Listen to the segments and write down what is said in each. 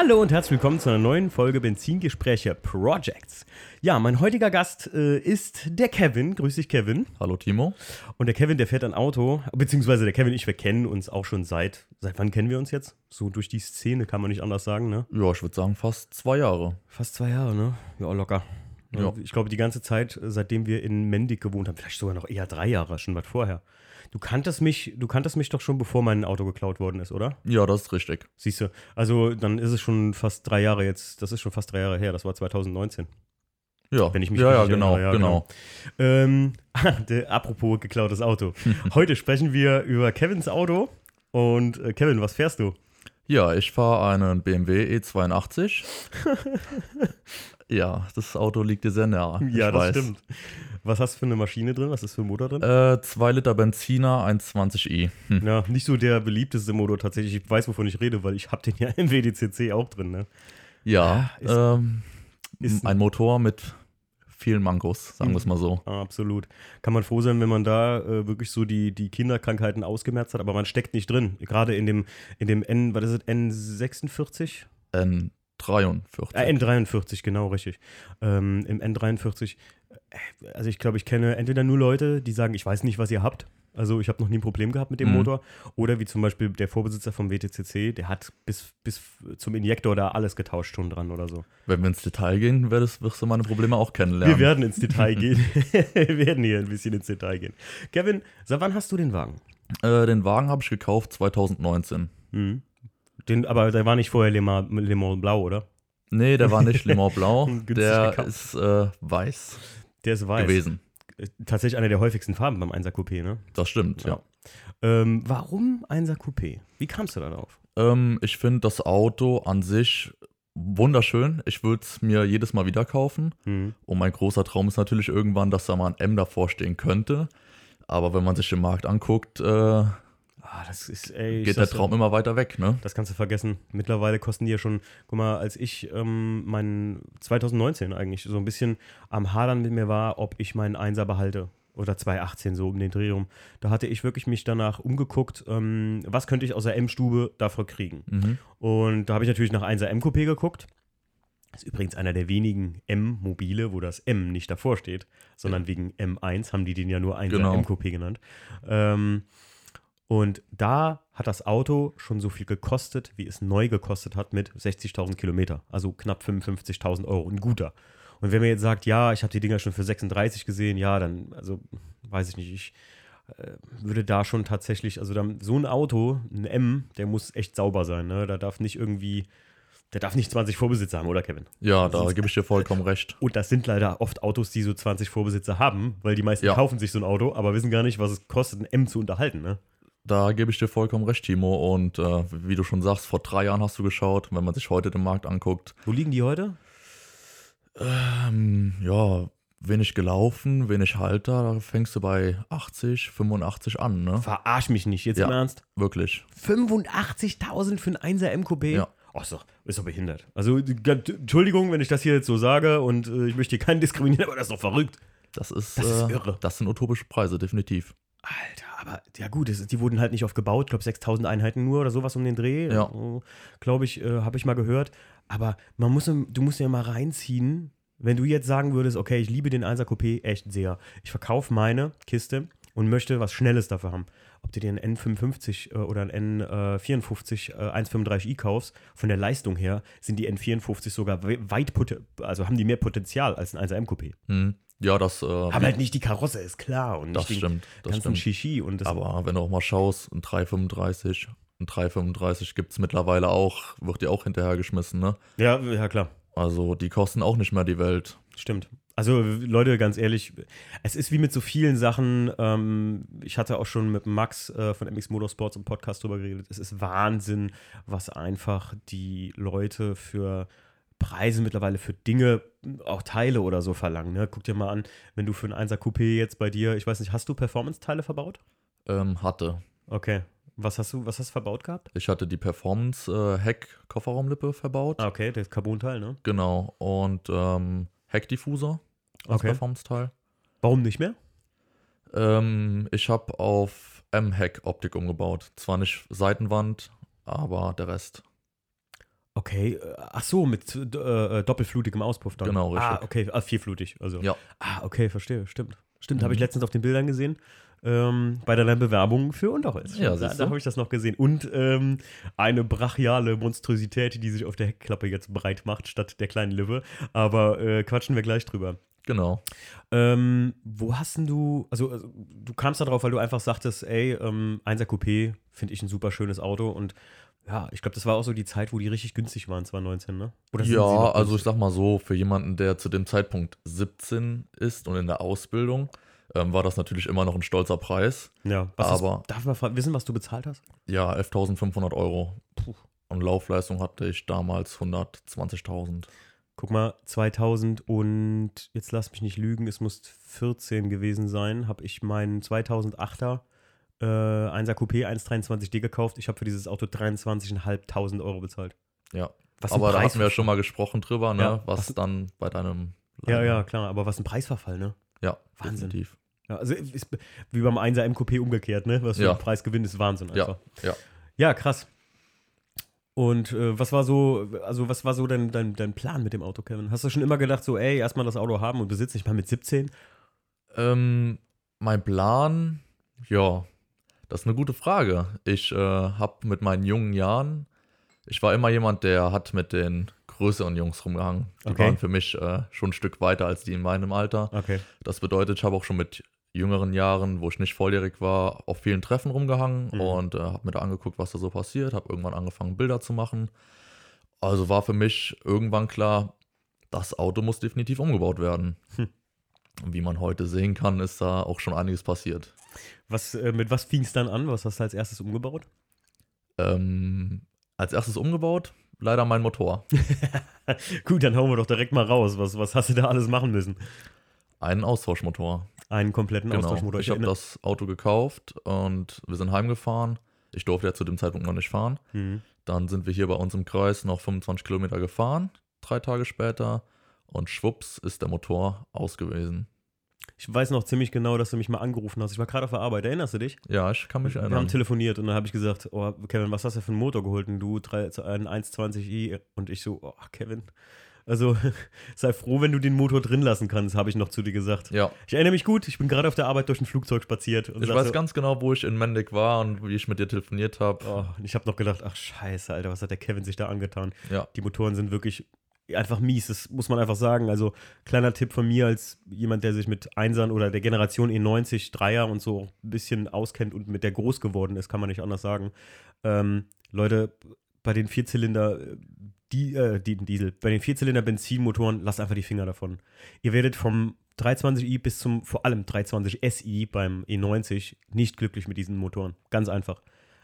Hallo und herzlich willkommen zu einer neuen Folge Benzingespräche Projects. Ja, mein heutiger Gast äh, ist der Kevin. Grüß dich, Kevin. Hallo Timo. Und der Kevin, der fährt ein Auto, beziehungsweise der Kevin und ich, wir kennen uns auch schon seit, seit wann kennen wir uns jetzt? So durch die Szene kann man nicht anders sagen, ne? Ja, ich würde sagen fast zwei Jahre. Fast zwei Jahre, ne? Ja, locker. Ja. Ich glaube, die ganze Zeit, seitdem wir in Mendig gewohnt haben, vielleicht sogar noch eher drei Jahre, schon was vorher. Du kanntest mich, du kanntest mich doch schon, bevor mein Auto geklaut worden ist, oder? Ja, das ist richtig. Siehst du, also dann ist es schon fast drei Jahre jetzt, das ist schon fast drei Jahre her, das war 2019. Ja, Wenn ich mich ja, ja, genau, ja, genau. Ähm, der, apropos geklautes Auto. Heute sprechen wir über Kevins Auto. Und äh, Kevin, was fährst du? Ja, ich fahre einen BMW E82. ja, das Auto liegt dir sehr nah. Ja, das weiß. stimmt. Was hast du für eine Maschine drin? Was ist für ein Motor drin? Äh, 2 Liter Benziner, 120i. Hm. Ja, nicht so der beliebteste Motor tatsächlich. Ich weiß, wovon ich rede, weil ich habe den ja im WDCC auch drin. Ne? Ja, ist- ähm, ist- ein Motor mit vielen Mankos, sagen wir es mal so. Absolut. Kann man froh sein, wenn man da äh, wirklich so die, die Kinderkrankheiten ausgemerzt hat, aber man steckt nicht drin. Gerade in dem, in dem N, was ist es, N46? N43. Äh, N43, genau, richtig. Ähm, Im N43, äh, also ich glaube, ich kenne entweder nur Leute, die sagen, ich weiß nicht, was ihr habt. Also ich habe noch nie ein Problem gehabt mit dem Mhm. Motor. Oder wie zum Beispiel der Vorbesitzer vom WTCC, der hat bis, bis zum Injektor da alles getauscht schon dran oder so. Wenn wir ins Detail gehen, wirst, wirst du meine Probleme auch kennenlernen. Wir werden ins Detail gehen. Wir werden hier ein bisschen ins Detail gehen. Kevin, seit wann hast du den Wagen? äh, den Wagen habe ich gekauft 2019. Mhm. Den, aber der war nicht vorher Le Mans, Le Mans Blau, oder? Nee, der war nicht Le Mans Blau. Der gekauft. ist äh, weiß, Der ist weiß. gewesen. Äh, Tatsächlich eine der häufigsten Farben beim 1er Coupé, ne? Das stimmt, ja. Ähm, warum 1er Coupé? Wie kamst du da drauf? Ähm, ich finde das Auto an sich wunderschön. Ich würde es mir jedes Mal wieder kaufen. Mhm. Und mein großer Traum ist natürlich irgendwann, dass da mal ein M davor stehen könnte. Aber wenn man sich den Markt anguckt, äh, Ah, das ist, ey, geht der Traum immer weiter weg, ne? Das kannst du vergessen. Mittlerweile kosten die ja schon, guck mal, als ich ähm, mein 2019 eigentlich so ein bisschen am Hadern mit mir war, ob ich meinen Einser behalte. Oder 2018 so um den Dreh rum. Da hatte ich wirklich mich danach umgeguckt, ähm, was könnte ich aus der M-Stube dafür kriegen. Mhm. Und da habe ich natürlich nach 1er M-Coupé geguckt. Das ist übrigens einer der wenigen M-Mobile, wo das M nicht davor steht, sondern wegen M1 haben die den ja nur 1er Genau. M-Coupé genannt. Ähm, und da hat das Auto schon so viel gekostet, wie es neu gekostet hat mit 60.000 Kilometer. Also knapp 55.000 Euro. Ein guter. Und wenn man jetzt sagt, ja, ich habe die Dinger schon für 36 gesehen, ja, dann, also, weiß ich nicht, ich äh, würde da schon tatsächlich, also dann, so ein Auto, ein M, der muss echt sauber sein, ne? Da darf nicht irgendwie, der darf nicht 20 Vorbesitzer haben, oder Kevin? Ja, da gebe ich dir vollkommen recht. Und das sind leider oft Autos, die so 20 Vorbesitzer haben, weil die meisten Ja. kaufen sich so ein Auto, aber wissen gar nicht, was es kostet, ein M zu unterhalten, ne? Da gebe ich dir vollkommen recht, Timo. Und äh, wie du schon sagst, vor drei Jahren hast du geschaut. Wenn man sich heute den Markt anguckt, Wo liegen die heute? ähm, ja, wenig gelaufen, wenig Halter, da fängst du bei 80, 85 an, ne? Verarsch mich nicht, jetzt Ja. im Ernst. Wirklich. 85.000 für ein 1er MQB? Ja. Ach so, ist doch behindert. Also, Entschuldigung, wenn ich das hier jetzt so sage und äh, ich möchte hier keinen diskriminieren, aber das ist doch verrückt. Das ist, Das ist äh, irre. Das sind utopische Preise, definitiv. Alter, aber ja gut, das die wurden halt nicht oft gebaut. Ich glaube, 6000 Einheiten nur oder sowas um den Dreh. Ja. Glaube ich, äh, habe ich mal gehört. Aber man muss, du musst ja mal reinziehen, wenn du jetzt sagen würdest, okay, ich liebe den 1er Coupé echt sehr. Ich verkaufe meine Kiste und möchte was Schnelles dafür haben. Ob du dir einen N55 äh, oder einen N54 äh, 135i kaufst, von der Leistung her sind die N54 sogar we- weit, also haben die mehr Potenzial als ein 1er M Coupé. Hm. Ja, das, äh, Haben halt nicht die Karosse, ist klar. Und das stimmt. Das ganzen stimmt. Shishi und Aber wenn du auch mal schaust, ein 335, ein 335 gibt es mittlerweile auch, wird dir auch hinterhergeschmissen, ne? Ja, ja, klar. Also die kosten auch nicht mehr die Welt. Stimmt. Also, Leute, ganz ehrlich, es ist wie mit so vielen Sachen. Ähm, ich hatte auch schon mit Max äh, von MX Motorsports im Podcast drüber geredet. Es ist Wahnsinn, was einfach die Leute für Preise mittlerweile für Dinge, auch Teile oder so verlangen. Ne? Guck dir mal an, wenn du für ein 1er Coupé jetzt bei dir, ich weiß nicht, hast du Performance-Teile verbaut? Ähm, hatte. Okay. Was hast du, was hast du verbaut gehabt? Ich hatte die Performance äh, verbaut. Ah, okay, das Carbon-Teil, ne? Genau. Und ähm, Heckdiffuser als Okay. Performance-Teil. Warum nicht mehr? Ähm, ich habe auf M-Heck Optik umgebaut. Zwar nicht Seitenwand, aber der Rest. Okay, äh, ach so, mit äh, äh, doppelflutigem Auspuff dann. Genau, richtig. Ah, okay, ah, vierflutig. Also. Ja. Ah, okay, verstehe, stimmt. Stimmt, Mhm. habe ich letztens auf den Bildern gesehen. Ähm, bei deiner Bewerbung für Unterholz. Ja, da, da habe ich das noch gesehen. Und ähm, eine brachiale Monstrosität, die sich auf der Heckklappe jetzt breit macht, statt der kleinen Lippe. Aber äh, quatschen wir gleich drüber. Genau. Ähm, wo hast denn du, also, also du kamst da drauf, weil du einfach sagtest, ey, ähm, 1er Coupé finde ich ein super schönes Auto und ja, ich glaube, das war auch so die Zeit, wo die richtig günstig waren, 2019, ne? Oder Ja, also ich sag mal so, für jemanden, der zu dem Zeitpunkt 17 ist und in der Ausbildung, ähm, war das natürlich immer noch ein stolzer Preis. ja, aber- ist, darf man wissen, was du bezahlt hast? Ja, 11.500 Euro. Puh. Und Laufleistung hatte ich damals 120.000. Guck mal, 2000 und jetzt lass mich nicht lügen, es muss 14 gewesen sein, habe ich meinen 2008er äh, 1er Coupé 123D gekauft. Ich habe für dieses Auto 23.500 Euro bezahlt. Ja. Was ein Aber da hatten wir ja schon mal gesprochen drüber, ne? Ja, was was- dann bei deinem. Ja, ja, klar, aber was ein Preisverfall, ne? Ja, Wahnsinn. definitiv. Ja, also ist wie beim 1er MQP umgekehrt, ne? Was für Ja. ein Preisgewinn ist Wahnsinn Ja, einfach. ja. Ja, krass. Und äh, was war so, also was war so dein, dein, dein Plan mit dem Auto, Kevin? Hast du schon immer gedacht, so, ey, erstmal das Auto haben und besitzen, ich mal mit 17? Ähm, mein Plan, ja, das ist eine gute Frage. Ich äh, habe mit meinen jungen Jahren, ich war immer jemand, der hat mit den größeren Jungs rumgehangen. Die Okay. waren für mich äh, schon ein Stück weiter als die in meinem Alter. Okay. Das bedeutet, ich habe auch schon mit jüngeren Jahren, wo ich nicht volljährig war, auf vielen Treffen rumgehangen Mhm. und äh, habe mir da angeguckt, was da so passiert, habe irgendwann angefangen, Bilder zu machen. Also war für mich irgendwann klar, das Auto muss definitiv umgebaut werden. Hm. Und wie man heute sehen kann, ist da auch schon einiges passiert. Was, äh, mit was fing es dann an? Was hast du als erstes umgebaut? Ähm, als erstes umgebaut, leider mein Motor. Gut, dann hauen wir doch direkt mal raus. Was, was hast du da alles machen müssen? Einen Austauschmotor. Einen kompletten Genau. Austauschmotor. Ich habe erinnere- das Auto gekauft und wir sind heimgefahren. Ich durfte ja zu dem Zeitpunkt noch nicht fahren. Mhm. Dann sind wir hier bei uns im Kreis noch 25 Kilometer gefahren, drei Tage später. Und schwupps ist der Motor aus gewesen. Ich weiß noch ziemlich genau, dass du mich mal angerufen hast. Ich war gerade auf der Arbeit. Erinnerst du dich? Ja, ich kann mich Wir haben erinnern. telefoniert und dann habe ich gesagt, oh, Kevin, was hast du für einen Motor geholt? Und du einen 120i und ich so, oh, Kevin. Also sei froh, wenn du den Motor drin lassen kannst, habe ich noch zu dir gesagt. Ja, Ich erinnere mich gut, ich bin gerade auf der Arbeit durch ein Flugzeug spaziert. Und ich weiß so, ganz genau, wo ich in Mendig war und wie ich mit dir telefoniert habe. Oh, ich habe noch gedacht, ach scheiße, Alter, was hat der Kevin sich da angetan? Ja, Die Motoren sind wirklich einfach mies, das muss man einfach sagen. Also kleiner Tipp von mir als jemand, der sich mit Einsern oder der Generation E90, Dreier und so ein bisschen auskennt und mit der groß geworden ist, kann man nicht anders sagen. Ähm, Leute, bei den Vierzylinder, äh, die, äh, die, Diesel, bei den Vierzylinder Benzinmotoren, lasst einfach die Finger davon. Ihr werdet vom 320i bis zum vor allem 320 SI beim E90 nicht glücklich mit diesen Motoren. Ganz einfach.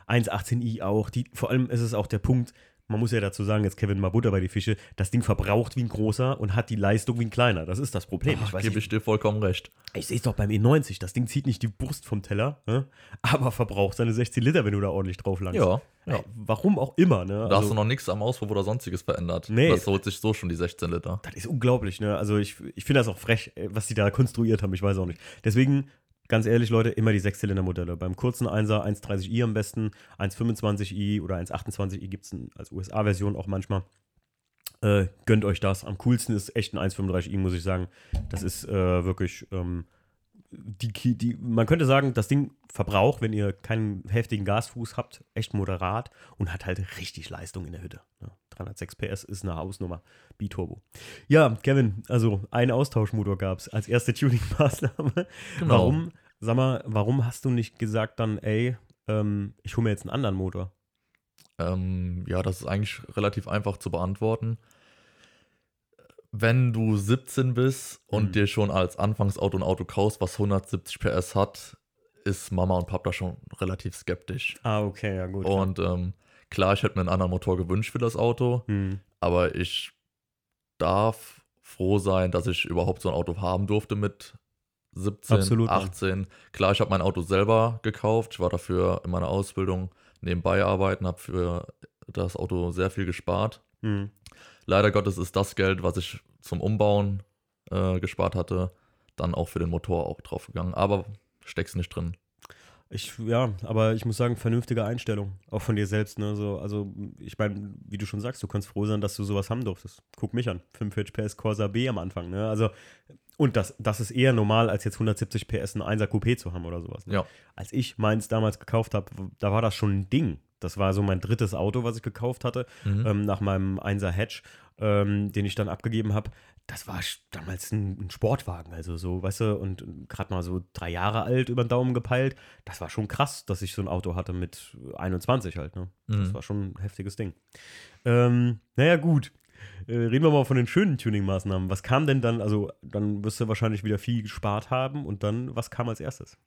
118i auch. Die, vor allem ist es auch der Punkt, man muss ja dazu sagen, jetzt Kevin mal Butter bei die Fische, das Ding verbraucht wie ein großer und hat die Leistung wie ein kleiner. Das ist das Problem. Ich weiß gebe ich dir vollkommen recht. ich sehe es doch beim E90. Das Ding zieht nicht die Brust vom Teller, ne? aber verbraucht seine 16 Liter, wenn du da ordentlich drauf langst. Ja, ja. Ey, warum auch immer, ne? Da hast du noch nichts am Auspuff oder sonstiges verändert. Nee. Das holt sich so schon die 16 Liter. Das ist unglaublich, ne? Also ich, ich finde das auch frech, was die da konstruiert haben, ich weiß auch nicht. Deswegen, ganz ehrlich, Leute, immer die Sechszylinder-Modelle. Beim kurzen 1er 130i am besten, 125i oder 128i gibt es als USA-Version auch manchmal. Äh, gönnt euch das. Am coolsten ist echt ein 135i, muss ich sagen. Das ist äh, wirklich ähm, die, die, man könnte sagen, das Ding Verbrauch, wenn ihr keinen heftigen Gasfuß habt, echt moderat und hat halt richtig Leistung in der Hütte. ne? 306 PS ist eine Hausnummer. Biturbo. Ja, Kevin, also ein Austauschmotor gab es als erste Tuning-Maßnahme. Genau. Warum, sag mal, warum hast du nicht gesagt dann, ey, ähm, ich hole mir jetzt einen anderen Motor? Ähm, ja, das ist eigentlich relativ einfach zu beantworten. Wenn du 17 bist und Mhm. dir schon als Anfangsauto ein Auto kaufst, was 170 PS hat, ist Mama und Papa schon relativ skeptisch. Ah, okay, ja gut. Und ähm, klar, ich hätte mir einen anderen Motor gewünscht für das Auto, hm. aber ich darf froh sein, dass ich überhaupt so ein Auto haben durfte mit 17, Absolut, ja. 18. Klar, ich habe mein Auto selber gekauft. Ich war dafür in meiner Ausbildung nebenbei arbeiten, habe für das Auto sehr viel gespart. Hm. Leider Gottes ist das Geld, was ich zum Umbauen äh, gespart hatte, dann auch für den Motor auch draufgegangen. Aber steck's nicht drin. Ich, ja, aber ich muss sagen, vernünftige Einstellung. Auch von dir selbst, ne? So, also, ich meine, wie du schon sagst, du kannst froh sein, dass du sowas haben durftest. Guck mich an. 45 PS Corsa B am Anfang, ne? Also, und das, das ist eher normal, als jetzt 170 PS ein 1er Coupé zu haben oder sowas. Ne? Ja. Als ich meins damals gekauft habe, da war das schon ein Ding. Das war so mein drittes Auto, was ich gekauft hatte, Mhm. ähm, nach meinem 1er Hatch, ähm, den ich dann abgegeben habe. Das war damals ein, ein Sportwagen, also so, weißt du, und gerade mal so drei Jahre alt über den Daumen gepeilt. Das war schon krass, dass ich so ein Auto hatte mit 21 halt, ne? Das Mhm. war schon ein heftiges Ding. Ähm, naja, gut. Äh, reden wir mal von den schönen Tuning-Maßnahmen. Was kam denn dann, also dann wirst du wahrscheinlich wieder viel gespart haben und dann, was kam als erstes?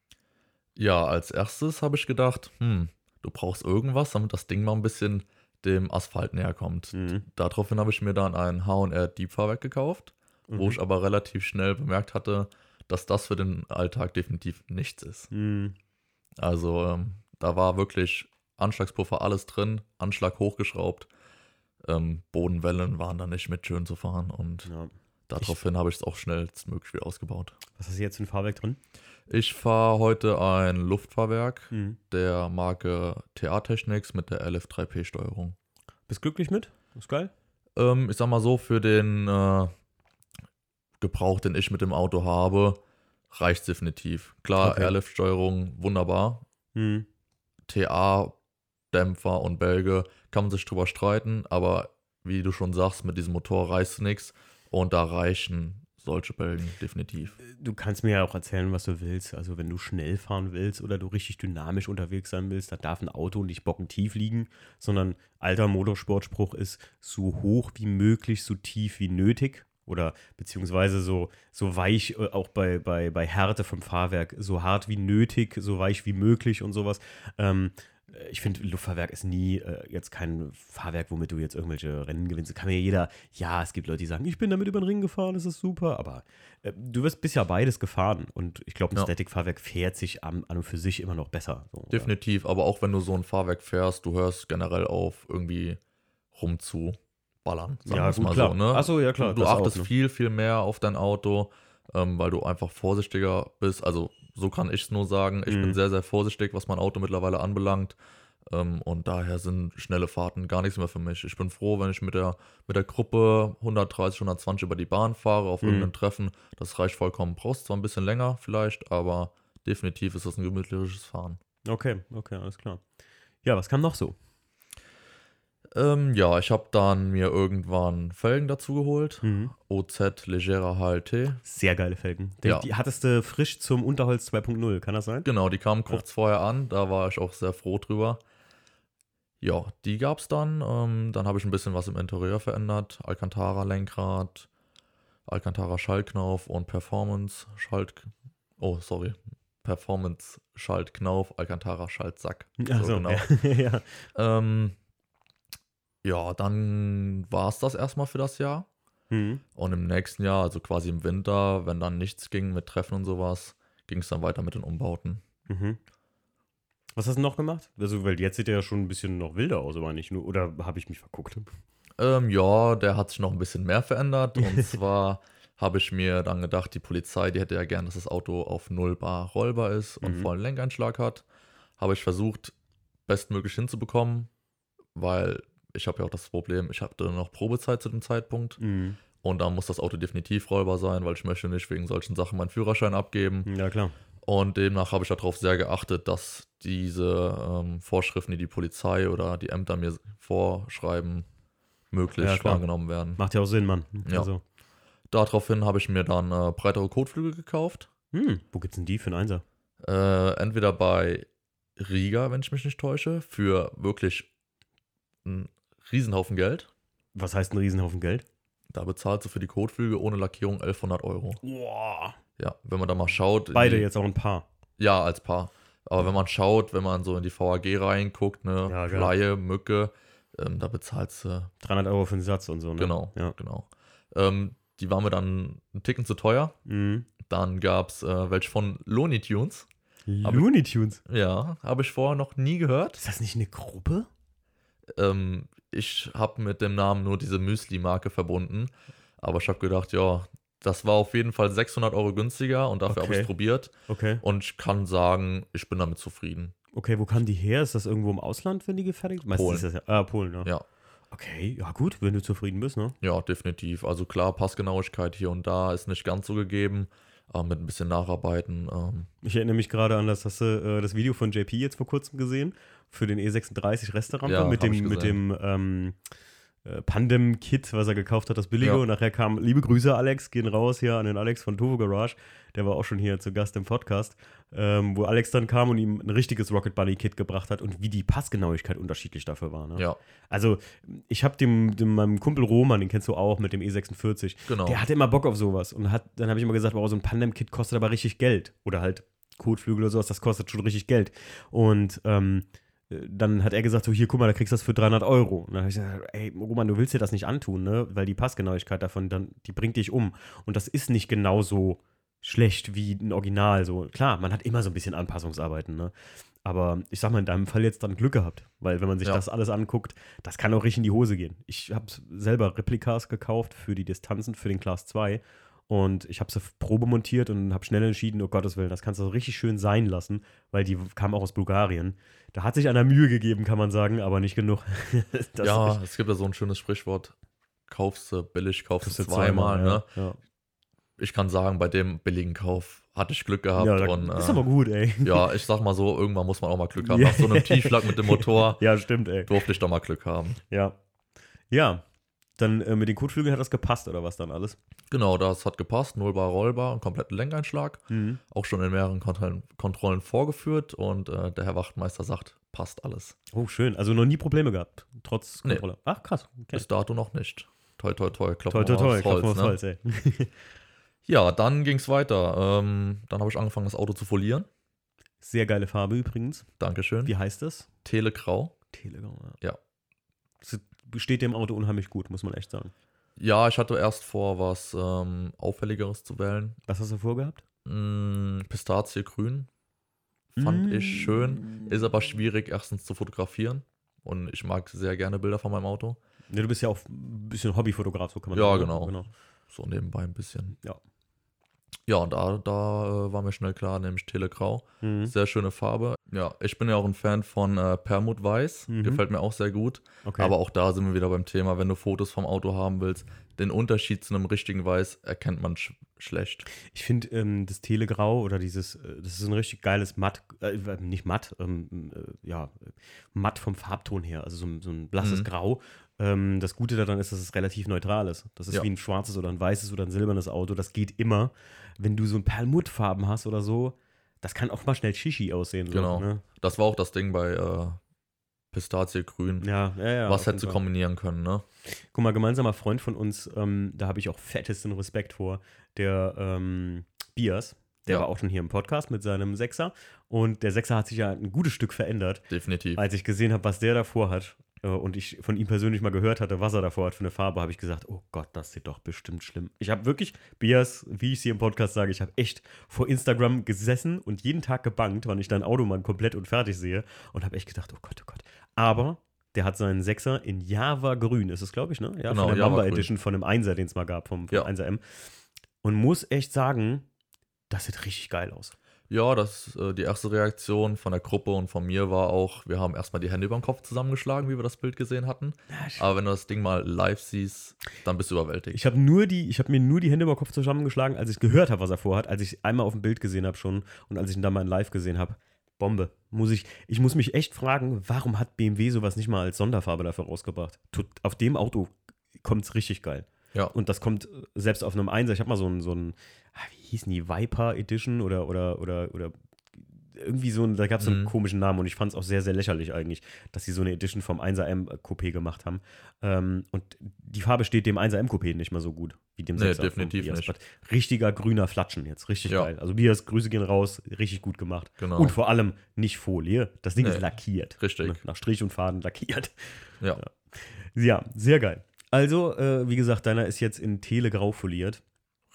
Ja, als erstes habe ich gedacht, hm, du brauchst irgendwas, damit das Ding mal ein bisschen dem Asphalt näher kommt. Mhm. Daraufhin habe ich mir dann ein H&R Deepfahrwerk gekauft, wo Mhm. ich aber relativ schnell bemerkt hatte, dass das für den Alltag definitiv nichts ist. Mhm. Also ähm, da war wirklich Anschlagspuffer alles drin, Anschlag hochgeschraubt, ähm, Bodenwellen waren da nicht mit schön zu fahren und Ja. daraufhin habe ich es auch schnellstmöglich wieder ausgebaut. Was hast du jetzt für ein Fahrwerk drin? Ich fahre heute ein Luftfahrwerk Mhm. der Marke TA Technics mit der LF3P-Steuerung. Bist glücklich mit? Ist geil? Ähm, ich sag mal so, für den äh, Gebrauch, den ich mit dem Auto habe, reicht definitiv. Klar, Okay. Airlift-Steuerung wunderbar. Mhm. TA-Dämpfer und Bälge kann man sich drüber streiten, aber wie du schon sagst, mit diesem Motor reißt nichts und da reichen solche Bälgen definitiv. Du kannst mir ja auch erzählen, was du willst. Also, wenn du schnell fahren willst oder du richtig dynamisch unterwegs sein willst, dann darf ein Auto nicht bockentief liegen, sondern alter Motorsportspruch ist so hoch wie möglich, so tief wie nötig. Oder beziehungsweise so, so weich, äh, auch bei, bei, bei Härte vom Fahrwerk, so hart wie nötig, so weich wie möglich und sowas. Ähm, ich finde, Luftfahrwerk ist nie äh, jetzt kein Fahrwerk, womit du jetzt irgendwelche Rennen gewinnst. Kann mir jeder, ja, es gibt Leute, die sagen, ich bin damit über den Ring gefahren, das ist super, aber äh, du wirst bisher beides gefahren und ich glaube, ein Ja. Static-Fahrwerk fährt sich an, an und für sich immer noch besser. So, oder? Definitiv, aber auch wenn du so ein Fahrwerk fährst, du hörst generell auf, irgendwie rumzuballern. sagen Ja, gut, mal klar. So, ne? Ach so, ja, klar, Du, das auch, achtest ne? viel, viel mehr auf dein Auto, ähm, weil du einfach vorsichtiger bist. Also so kann ich es nur sagen. Ich Mhm. bin sehr, sehr vorsichtig, was mein Auto mittlerweile anbelangt. Ähm, und daher sind schnelle Fahrten gar nichts mehr für mich. Ich bin froh, wenn ich mit der, mit der Gruppe 130, 120 über die Bahn fahre, auf Mhm. irgendein Treffen. Das reicht vollkommen. Brauchst zwar ein bisschen länger vielleicht, aber definitiv ist das ein gemütliches Fahren. Okay, okay, alles klar. Ja, was kam noch so? Ähm, ja, ich habe dann mir irgendwann Felgen dazu geholt. Mhm. OZ Legera HLT. Sehr geile Felgen. Die, Ja. die hattest du frisch zum Unterholz 2.0, kann das sein? Genau, die kamen kurz vorher an, da war ich auch sehr froh drüber. Ja, die gab es dann. Ähm, dann habe ich ein bisschen was im Interieur verändert. Alcantara-Lenkrad, Alcantara-Schaltknauf und Performance-Schalt... Oh, sorry. Performance-Schaltknauf, Alcantara-Schaltsack. Ach So, so, genau. ja. ja. Ähm, ja, dann war es das erstmal für das Jahr. Mhm. Und im nächsten Jahr, also quasi im Winter, wenn dann nichts ging mit Treffen und sowas, ging es dann weiter mit den Umbauten. Mhm. Was hast du noch gemacht? Also, weil jetzt sieht er ja schon ein bisschen noch wilder aus, aber nicht nur. Oder habe ich mich verguckt? Ähm, ja, der hat sich noch ein bisschen mehr verändert. Und zwar habe ich mir dann gedacht, die Polizei, die hätte ja gern, dass das Auto auf 0 Bar rollbar ist und Mhm. vollen Lenkeinschlag hat. Habe ich versucht, bestmöglich hinzubekommen, weil ich habe ja auch das Problem, ich hatte noch Probezeit zu dem Zeitpunkt Mhm. und da muss das Auto definitiv rollbar sein, weil ich möchte nicht wegen solchen Sachen meinen Führerschein abgeben. Ja, klar. Und demnach habe ich darauf sehr geachtet, dass diese ähm, Vorschriften, die die Polizei oder die Ämter mir vorschreiben, möglichst Ja, wahrgenommen werden. Macht ja auch Sinn, Mann. Ja. Also. Daraufhin habe ich mir dann äh, breitere Kotflügel gekauft. Hm, wo gibt's denn die für einen Einser? Äh, entweder bei Riga, wenn ich mich nicht täusche, für wirklich einen Riesenhaufen Geld. Was heißt ein Riesenhaufen Geld? Da bezahlst du für die Kotflügel ohne Lackierung 1100 Euro. Boah. Ja, wenn man da mal schaut. Beide die, jetzt auch ein Paar. Ja, als Paar. Aber wenn man schaut, wenn man so in die VAG reinguckt, ne, Ja. Laie, Mücke, ähm, da bezahlst du, 300 Euro für den Satz und so, ne? genau, Ja. genau. Ähm, die waren mir dann einen Ticken zu teuer. Mhm. Dann gab es äh, welche von Looney Tunes. Looney Tunes. Ja, habe ich vorher noch nie gehört. Ist das nicht eine Gruppe? Ähm, ich habe mit dem Namen nur diese Müsli-Marke verbunden. Aber ich habe gedacht, ja, Das war auf jeden Fall 600 Euro günstiger und dafür habe ich Okay. es probiert. Okay. Und ich kann sagen, ich bin damit zufrieden. Okay, wo kam die her? Ist das irgendwo im Ausland, wenn die gefertigt Meistens Polen. Ist das ja, ah, Polen, ja. Ja, Okay, ja gut, wenn du zufrieden bist, ne? ja, definitiv. Also klar, Passgenauigkeit hier und da ist nicht ganz so gegeben. Aber mit ein bisschen Nacharbeiten. Ähm, Ich erinnere mich gerade an das, hast du äh, das Video von JP jetzt vor kurzem gesehen? Für den E36 Resterampe Ja, mit dem, mit dem ähm, äh, Pandem-Kit, was er gekauft hat, das billige. Ja. Und nachher kam, liebe Grüße, Alex, gehen raus hier an den Alex von Tovo Garage. Der war auch schon hier zu Gast im Podcast, ähm, wo Alex dann kam und ihm ein richtiges Rocket Bunny-Kit gebracht hat und wie die Passgenauigkeit unterschiedlich dafür war. Ne? ja, Also, ich habe dem, dem meinem Kumpel Roman, den kennst du auch mit dem E46, genau. der hatte immer Bock auf sowas. Und hat, dann habe ich immer gesagt, wow, so ein Pandem-Kit kostet aber richtig Geld. Oder halt Kotflügel oder sowas, das kostet schon richtig Geld. Und ähm, äh, dann hat er gesagt, so hier, guck mal, da kriegst du das für 300 Euro. Und dann habe ich gesagt, ey, Roman, du willst dir das nicht antun, ne? Weil die Passgenauigkeit davon, dann, die bringt dich um. Und das ist nicht genauso schlecht wie ein Original. So, klar, man hat immer so ein bisschen Anpassungsarbeiten, ne? Aber ich sag mal, in deinem Fall jetzt dann Glück gehabt, weil wenn man sich Ja. das alles anguckt, das kann auch richtig in die Hose gehen. Ich habe selber Replikas gekauft für die Distanzen, für den Class 2 und ich habe sie Probe montiert und habe schnell entschieden, oh Gottes Willen, das kannst du so richtig schön sein lassen, weil die kam auch aus Bulgarien. Da hat sich einer Mühe gegeben, kann man sagen, aber nicht genug. Ja, es gibt ja so ein schönes Sprichwort. Kaufst du billig, kaufst du ist zweimal. Ne? Ja, Ich kann sagen, bei dem billigen Kauf hatte ich Glück ja. gehabt. ja und, ist äh, aber gut, ey. ja, ich sag mal so, irgendwann muss man auch mal Glück haben. Ja. Nach so einem Tiefschlag mit dem Motor Ja, stimmt, ey. durfte ich doch mal Glück haben. Ja. Ja. Dann äh, mit den Kotflügeln hat das gepasst, oder was dann alles? Genau, das hat gepasst. Nullbar, rollbar, einen kompletten Lenkeinschlag. Mhm. Auch schon in mehreren Kontrollen, Kontrollen vorgeführt und äh, der Herr Wachtmeister sagt, passt alles. Oh, schön. Also noch nie Probleme gehabt, trotz Nee. Kontrolle. Ach, krass. Okay. Bis dato noch nicht. Toi, toi, toi, klopfen Toi, toi, toi. ne? Holz, ey. Ja, dann ging es weiter. Ähm, dann habe ich angefangen, das Auto zu folieren. Sehr geile Farbe übrigens. Dankeschön. Wie heißt das? Telegrau. Telegram. Ja. Das steht dem Auto unheimlich gut, muss man echt sagen. Ja, ich hatte erst vor, was ähm, Auffälligeres zu wählen. Was hast du vorgehabt? Mm, Pistazie grün. Fand Mm. ich schön. Ist aber schwierig, erstens zu fotografieren. Und ich mag sehr gerne Bilder von meinem Auto. Ne, du bist ja auch ein bisschen Hobbyfotograf, so kann man Ja, sagen. genau. genau. So nebenbei ein bisschen. Ja. Ja, und da, da äh, war mir schnell klar, nämlich Telegrau. Mhm. Sehr schöne Farbe. Ja, ich bin ja auch ein Fan von äh, Permut Weiß. Mhm. Gefällt mir auch sehr gut. Okay. Aber auch da sind wir wieder beim Thema, wenn du Fotos vom Auto haben willst, den Unterschied zu einem richtigen Weiß erkennt man sch schlecht. ich finde ähm, das Telegrau oder dieses, äh, das ist ein richtig geiles Matt, äh, nicht matt, ähm, äh, ja, äh, matt vom Farbton her, also so, ein- so ein blasses Mhm. Grau. Ähm, das Gute daran ist, dass es relativ neutral ist. Das ist Ja. wie ein schwarzes oder ein weißes oder ein silbernes Auto. Das geht immer. Wenn du so ein Perlmuttfarben hast oder so, das kann auch mal schnell Shishi aussehen. So, Genau. Ne? Das war auch das Ding bei äh, Pistazie grün. Ja, ja, ja. Was du Fall. kombinieren können, ne? Guck mal, gemeinsamer Freund von uns, ähm, da habe ich auch fettesten Respekt vor, der ähm, Bias. Der Ja. war auch schon hier im Podcast mit seinem Sechser. Und der Sechser hat sich ja ein gutes Stück verändert, Definitiv. als ich gesehen habe, was der davor hat. Äh, Und ich von ihm persönlich mal gehört hatte, was er davor hat für eine Farbe, habe ich gesagt, oh Gott, das sieht doch bestimmt schlimm. Ich habe wirklich, Bias, wie ich es hier im Podcast sage, ich habe echt vor Instagram gesessen und jeden Tag gebankt, wann ich dein Auto mal komplett und fertig sehe. Und habe echt gedacht, oh Gott, oh Gott. Aber der hat seinen Sechser in Java Grün, ist es, glaube ich, ne? Ja, Genau, von der Java Mamba Grün. Edition von dem Einser, den es mal gab, vom, vom Ja. 1er Und muss echt sagen, das sieht richtig geil aus. Ja, das, äh, die erste Reaktion von der Gruppe und von mir war auch, wir haben erstmal die Hände über den Kopf zusammengeschlagen, wie wir das Bild gesehen hatten. Aber wenn du das Ding mal live siehst, dann bist du überwältigt. Ich habe nur die, ich habe mir nur die Hände über den Kopf zusammengeschlagen, als ich gehört habe, was er vorhat, als ich einmal auf dem Bild gesehen habe schon und als ich ihn dann mal in Live gesehen habe. Bombe. Muss ich, ich muss mich echt fragen, warum hat BMW sowas nicht mal als Sonderfarbe dafür rausgebracht? Tut, auf dem Auto kommt es richtig geil. Ja. Und das kommt äh, selbst auf einem Einser. Ich habe mal so ein, so ein, ah, wie hießen die, Viper Edition oder, oder, oder, oder irgendwie so ein, da gab es so einen Mhm. komischen Namen und ich fand es auch sehr, sehr lächerlich eigentlich, dass sie so eine Edition vom 1er Coupé gemacht haben. Ähm, und die Farbe steht dem 1er Coupé nicht mal so gut wie dem Nee, 6er vom definitiv Bias. nicht. Richtiger grüner Flatschen jetzt, richtig Ja. geil. Also Bias, Grüße gehen raus, richtig gut gemacht. Genau. Und vor allem nicht Folie, das Ding Nee. ist lackiert. Richtig. Ne? Nach Strich und Faden lackiert. Ja. Ja, sehr geil. Also, äh, wie gesagt, deiner ist jetzt in Telegrau foliert.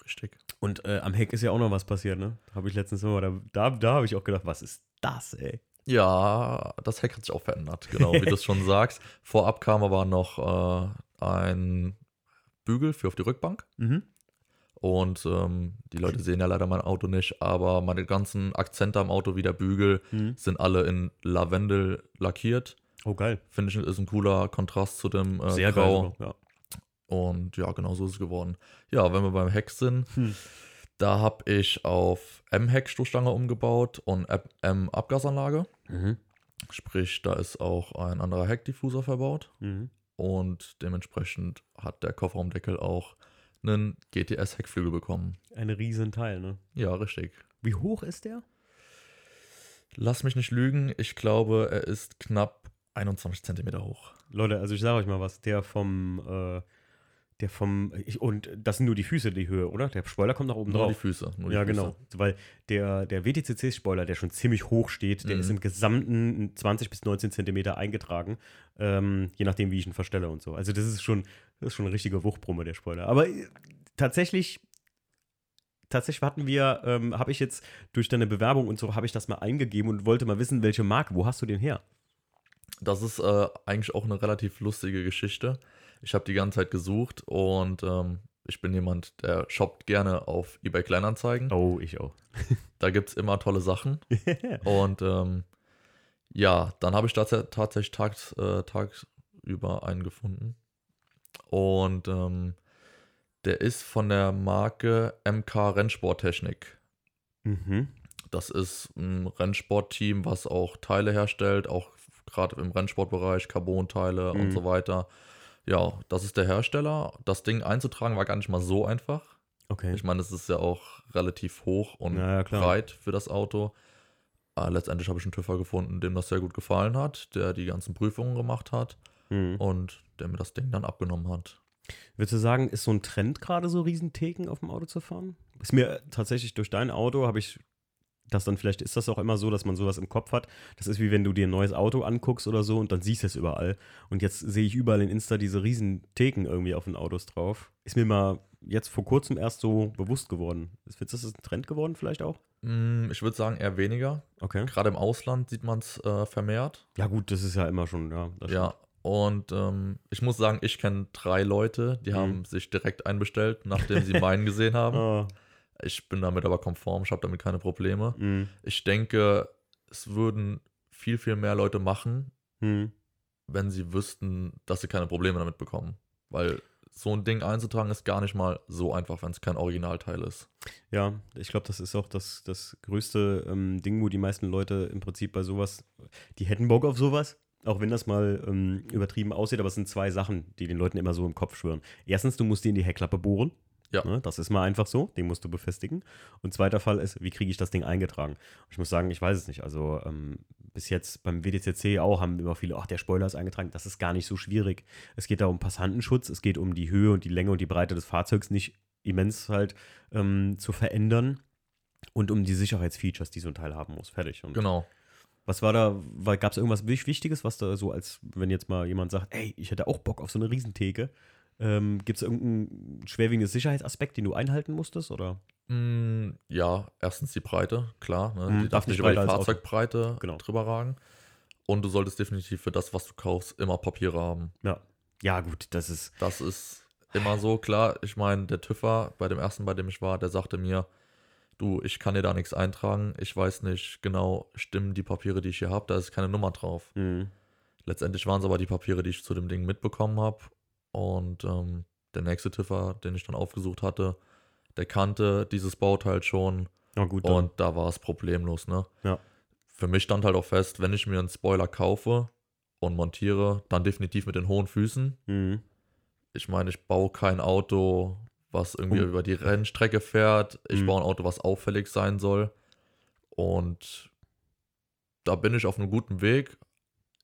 Richtig. Und äh, am Heck ist ja auch noch was passiert, ne? Habe ich letztens immer, da, da, da habe ich auch gedacht, was ist das, ey? Ja, das Heck hat sich auch verändert, genau, wie du es schon sagst. Vorab kam aber noch äh, ein Bügel für auf die Rückbank. Mhm. Und ähm, die Leute sehen ja leider mein Auto nicht, aber meine ganzen Akzente am Auto wie der Bügel Mhm. sind alle in Lavendel lackiert. Oh, geil. Finde ich, ist ein cooler Kontrast zu dem äh, Sehr Grau. geil. Ja. Und ja, genau so ist es geworden. Ja, wenn wir beim Heck sind, Hm. da habe ich auf M-Heck-Stoßstange umgebaut und M-Abgasanlage. Mhm. Sprich, da ist auch ein anderer Heckdiffuser verbaut. Mhm. Und dementsprechend hat der Kofferraumdeckel auch einen GTS-Heckflügel bekommen. Ein Riesenteil, ne? Ja, richtig. Wie hoch ist der? Lass mich nicht lügen, ich glaube, er ist knapp 21 Zentimeter hoch. Leute, also ich sage euch mal was, der vom, äh, der vom, ich, und das sind nur die Füße, die Höhe, oder? Der Spoiler kommt nach oben Nur die drauf. Füße. Nur die Ja, Füße. genau. Weil der, der WTCC-Spoiler, der schon ziemlich hoch steht, der Mhm. ist im Gesamten 20 bis 19 Zentimeter eingetragen, ähm, je nachdem, wie ich ihn verstelle und so. Also das ist schon, das ist schon eine richtige Wuchtbrumme, der Spoiler. Aber äh, tatsächlich, tatsächlich hatten wir, ähm, habe ich jetzt durch deine Bewerbung und so, habe ich das mal eingegeben und wollte mal wissen, welche Marke, wo hast du den her? Das ist äh, eigentlich auch eine relativ lustige Geschichte. Ich habe die ganze Zeit gesucht und ähm, ich bin jemand, der shoppt gerne auf eBay Kleinanzeigen. Oh, ich auch. Da gibt es immer tolle Sachen. Und ähm, ja, dann habe ich tats tatsächlich tags, äh, tagsüber einen gefunden. Und ähm, der ist von der Marke MK Rennsporttechnik. mhm. Das ist ein Rennsportteam, was auch Teile herstellt, auch gerade im Rennsportbereich, Carbon-Teile Mhm. und so weiter. Ja, das ist der Hersteller. Das Ding einzutragen war gar nicht mal so einfach. Okay. Ich meine, es ist ja auch relativ hoch und Ja, ja, klar. breit für das Auto. Aber letztendlich habe ich einen TÜVer gefunden, dem das sehr gut gefallen hat, der die ganzen Prüfungen gemacht hat Mhm. und der mir das Ding dann abgenommen hat. Würdest du sagen, ist so ein Trend gerade so Riesentheken auf dem Auto zu fahren? Ist mir tatsächlich durch dein Auto, habe ich das dann vielleicht, ist das auch immer so, dass man sowas im Kopf hat. Das ist wie wenn du dir ein neues Auto anguckst oder so und dann siehst du es überall. Und jetzt sehe ich überall in Insta diese Riesentheken irgendwie auf den Autos drauf. Ist mir mal jetzt vor kurzem erst so bewusst geworden. Ist ist das ein Trend geworden vielleicht auch? Mm, Ich würde sagen, eher weniger. Okay. Gerade im Ausland sieht man es äh, vermehrt. Ja gut, das ist ja immer schon, ja. Ja, und ähm, ich muss sagen, ich kenne drei Leute, die Mhm. haben sich direkt einbestellt, nachdem sie meinen gesehen haben. Ah, Ich bin damit aber konform, ich habe damit keine Probleme. mh, Ich denke, es würden viel, viel mehr Leute machen, mh. wenn sie wüssten, dass sie keine Probleme damit bekommen. Weil so ein Ding einzutragen ist gar nicht mal so einfach, wenn es kein Originalteil ist. Ja, ich glaube, das ist auch das, das größte ähm, Ding, wo die meisten Leute im Prinzip bei sowas, die hätten Bock auf sowas, auch wenn das mal ähm, übertrieben aussieht, aber es sind zwei Sachen, die den Leuten immer so im Kopf schwören. Erstens, du musst die in die Heckklappe bohren. Ja. Ne, das ist mal einfach so, den musst du befestigen. Und zweiter Fall ist, wie kriege ich das Ding eingetragen? Ich muss sagen, ich weiß es nicht. Also ähm, bis jetzt beim WDCC auch haben immer viele, ach, der Spoiler ist eingetragen. Das ist gar nicht so schwierig. Es geht da um Passantenschutz, es geht um die Höhe und die Länge und die Breite des Fahrzeugs nicht immens halt ähm, zu verändern und um die Sicherheitsfeatures, die so ein Teil haben muss. Fertig. Und Genau. was war da, gab es irgendwas Wich- Wichtiges, was da so als, wenn jetzt mal jemand sagt, ey, ich hätte auch Bock auf so eine Riesentheke, ähm, gibt es irgendeinen schwerwiegendes Sicherheitsaspekt, den du einhalten musstest, oder? Mm, ja, erstens die Breite, klar. Ne? Mhm, die darf nicht über die. Fahrzeugbreite Genau. drüber ragen. Und du solltest definitiv für das, was du kaufst, immer Papiere haben. Ja. Ja, gut, das ist, Das ist immer so, klar. Ich meine, der TÜVer, bei dem ersten, bei dem ich war, der sagte mir, du, ich kann dir da nichts eintragen. Ich weiß nicht genau, stimmen die Papiere, die ich hier habe, da ist keine Nummer drauf. mh, Letztendlich waren es aber die Papiere, die ich zu dem Ding mitbekommen habe. Und ähm, der nächste TÜVer, den ich dann aufgesucht hatte, der kannte dieses Bauteil schon. na gut, Und da war es problemlos, ne? Ja. Für mich stand halt auch fest, wenn ich mir einen Spoiler kaufe und montiere, dann definitiv mit den hohen Füßen. mh, Ich meine, ich baue kein Auto, was irgendwie Um- über die Rennstrecke fährt. Ich Mhm. baue ein Auto, was auffällig sein soll. Und da bin ich auf einem guten Weg,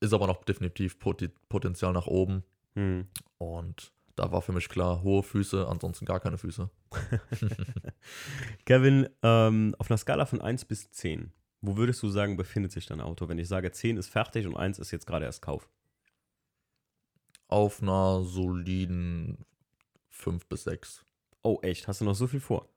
ist aber noch definitiv Poti- Potenzial nach oben. Mh. Und da war für mich klar, hohe Füße, ansonsten gar keine Füße. Kevin, ähm, auf einer Skala von 1 bis 10, wo würdest du sagen, befindet sich dein Auto, wenn ich sage, 10 ist fertig und 1 ist jetzt gerade erst Kauf? Auf einer soliden 5 bis 6. Oh, echt? Hast du noch so viel vor?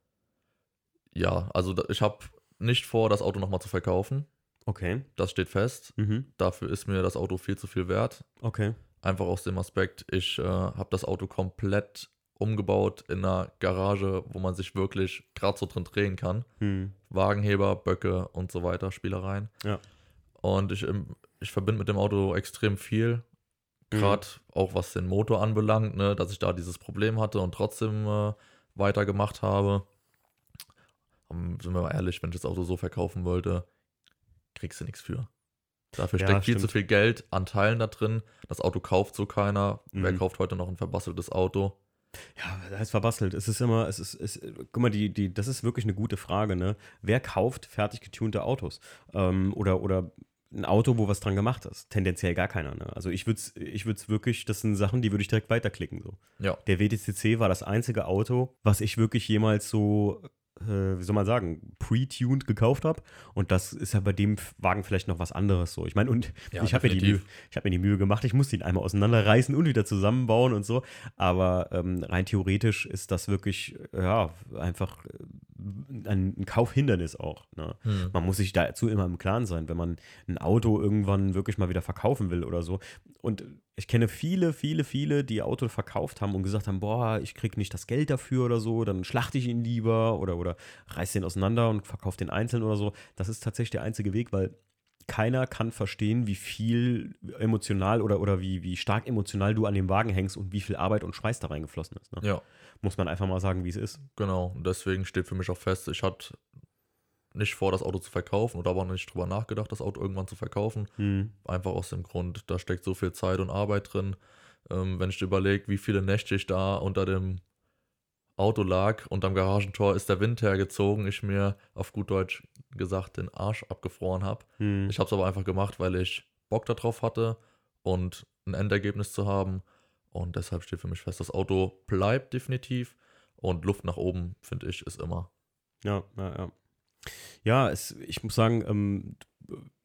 Ja, also ich habe nicht vor, das Auto nochmal zu verkaufen. Okay. Das steht fest. Mhm. Dafür ist mir das Auto viel zu viel wert. Okay. Einfach aus dem Aspekt, ich äh, habe das Auto komplett umgebaut in einer Garage, wo man sich wirklich gerade so drin drehen kann. Hm. Wagenheber, Böcke und so weiter, Spielereien. Ja. Und ich, ähm, ich verbinde mit dem Auto extrem viel. Mhm. Gerade auch was den Motor anbelangt, ne, dass ich da dieses Problem hatte und trotzdem äh, weitergemacht habe. Ähm, sind wir mal ehrlich, wenn ich das Auto so verkaufen wollte, kriegst du nichts für. Dafür Ja, steckt viel zu viel Geld an Teilen da drin. Das Auto kauft so keiner. Wer Mhm. kauft heute noch ein verbasteltes Auto? Ja, das heißt verbastelt. Es ist immer, es ist, es, guck mal, die, die, das ist wirklich eine gute Frage, ne? Wer kauft fertig getunte Autos? Ähm, oder, oder ein Auto, wo was dran gemacht ist? Tendenziell gar keiner, ne? Also ich würde es ich würd's wirklich, das sind Sachen, die würde ich direkt weiterklicken, so. Ja. Der WTCC war das einzige Auto, was ich wirklich jemals so, äh, wie soll man sagen, pre-tuned gekauft habe. Und das ist ja bei dem Wagen vielleicht noch was anderes so. Ich meine, und Ja, ich habe mir, die Mühe- ich hab mir die Mühe gemacht, ich musste ihn einmal auseinanderreißen und wieder zusammenbauen und so. Aber ähm, rein theoretisch ist das wirklich, ja, einfach äh, ein, Kaufhindernis auch. Ne? Hm. Man muss sich dazu immer im Klaren sein, wenn man ein Auto irgendwann wirklich mal wieder verkaufen will oder so. Und ich kenne viele, viele, viele, die Auto verkauft haben und gesagt haben, boah, ich krieg nicht das Geld dafür oder so, dann schlachte ich ihn lieber oder, oder reiß den auseinander und verkaufe den einzeln oder so. Das ist tatsächlich der einzige Weg, weil keiner kann verstehen, wie viel emotional oder, oder wie, wie stark emotional du an dem Wagen hängst und wie viel Arbeit und Schweiß da reingeflossen ist. Ne? Ja, Muss man einfach mal sagen, wie es ist. genau. Und deswegen steht für mich auch fest, ich hatte nicht vor, das Auto zu verkaufen oder aber nicht drüber nachgedacht, das Auto irgendwann zu verkaufen. Hm. Einfach aus dem Grund, da steckt so viel Zeit und Arbeit drin. Ähm, wenn ich überlege, wie viele Nächte ich da unter dem Auto lag und am Garagentor ist der Wind hergezogen, ich mir auf gut Deutsch gesagt den Arsch abgefroren habe. Hm. Ich habe es aber einfach gemacht, weil ich Bock darauf hatte und ein Endergebnis zu haben. Und deshalb steht für mich fest, das Auto bleibt definitiv und Luft nach oben, finde ich, ist immer. Ja, ja, ja. Ja, es, ich muss sagen, ähm,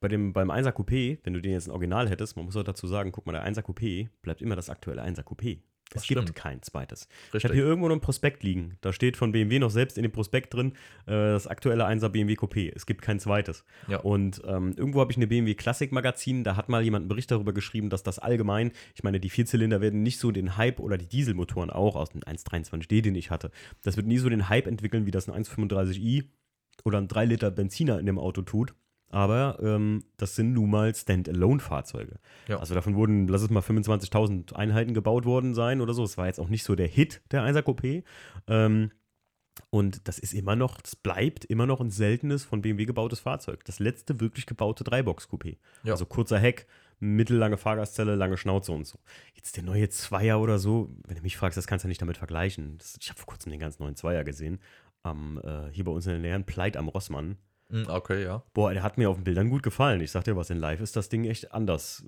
bei dem, beim 1er Coupé, wenn du den jetzt ein Original hättest, man muss auch dazu sagen, guck mal, der 1er Coupé bleibt immer das aktuelle 1er Coupé. Es gibt kein zweites. Ich Richtig. habe hier irgendwo noch ein Prospekt liegen. Da steht von BMW noch selbst in dem Prospekt drin, äh, das aktuelle 1er BMW Coupé. Es gibt kein zweites. Ja. Und ähm, irgendwo habe ich eine BMW Classic Magazin, da hat mal jemand einen Bericht darüber geschrieben, dass das allgemein, ich meine, die Vierzylinder werden nicht so den Hype oder die Dieselmotoren auch aus dem 1.23D, den ich hatte. Das wird nie so den Hype entwickeln, wie das ein 1.35i oder ein 3 Liter Benziner in dem Auto tut. Aber ähm, das sind nun mal Standalone-Fahrzeuge. Ja. Also davon wurden, lass es mal 25.000 Einheiten gebaut worden sein oder so. Es war jetzt auch nicht so der Hit, der 1er Coupé. Ähm, und das ist immer noch, das bleibt immer noch ein seltenes von BMW gebautes Fahrzeug. Das letzte wirklich gebaute Dreibox-Coupé. Ja. Also kurzer Heck, mittellange Fahrgastzelle, lange Schnauze und so. Jetzt der neue Zweier oder so, wenn du mich fragst, das kannst du ja nicht damit vergleichen. Das, ich habe vor kurzem den ganz neuen Zweier gesehen. Am, äh, hier bei uns in der Nähe, Pleit am Rossmann. Hm, Okay, ja. Boah, der hat mir auf den Bildern gut gefallen. Ich sag dir was, in live ist das Ding echt anders.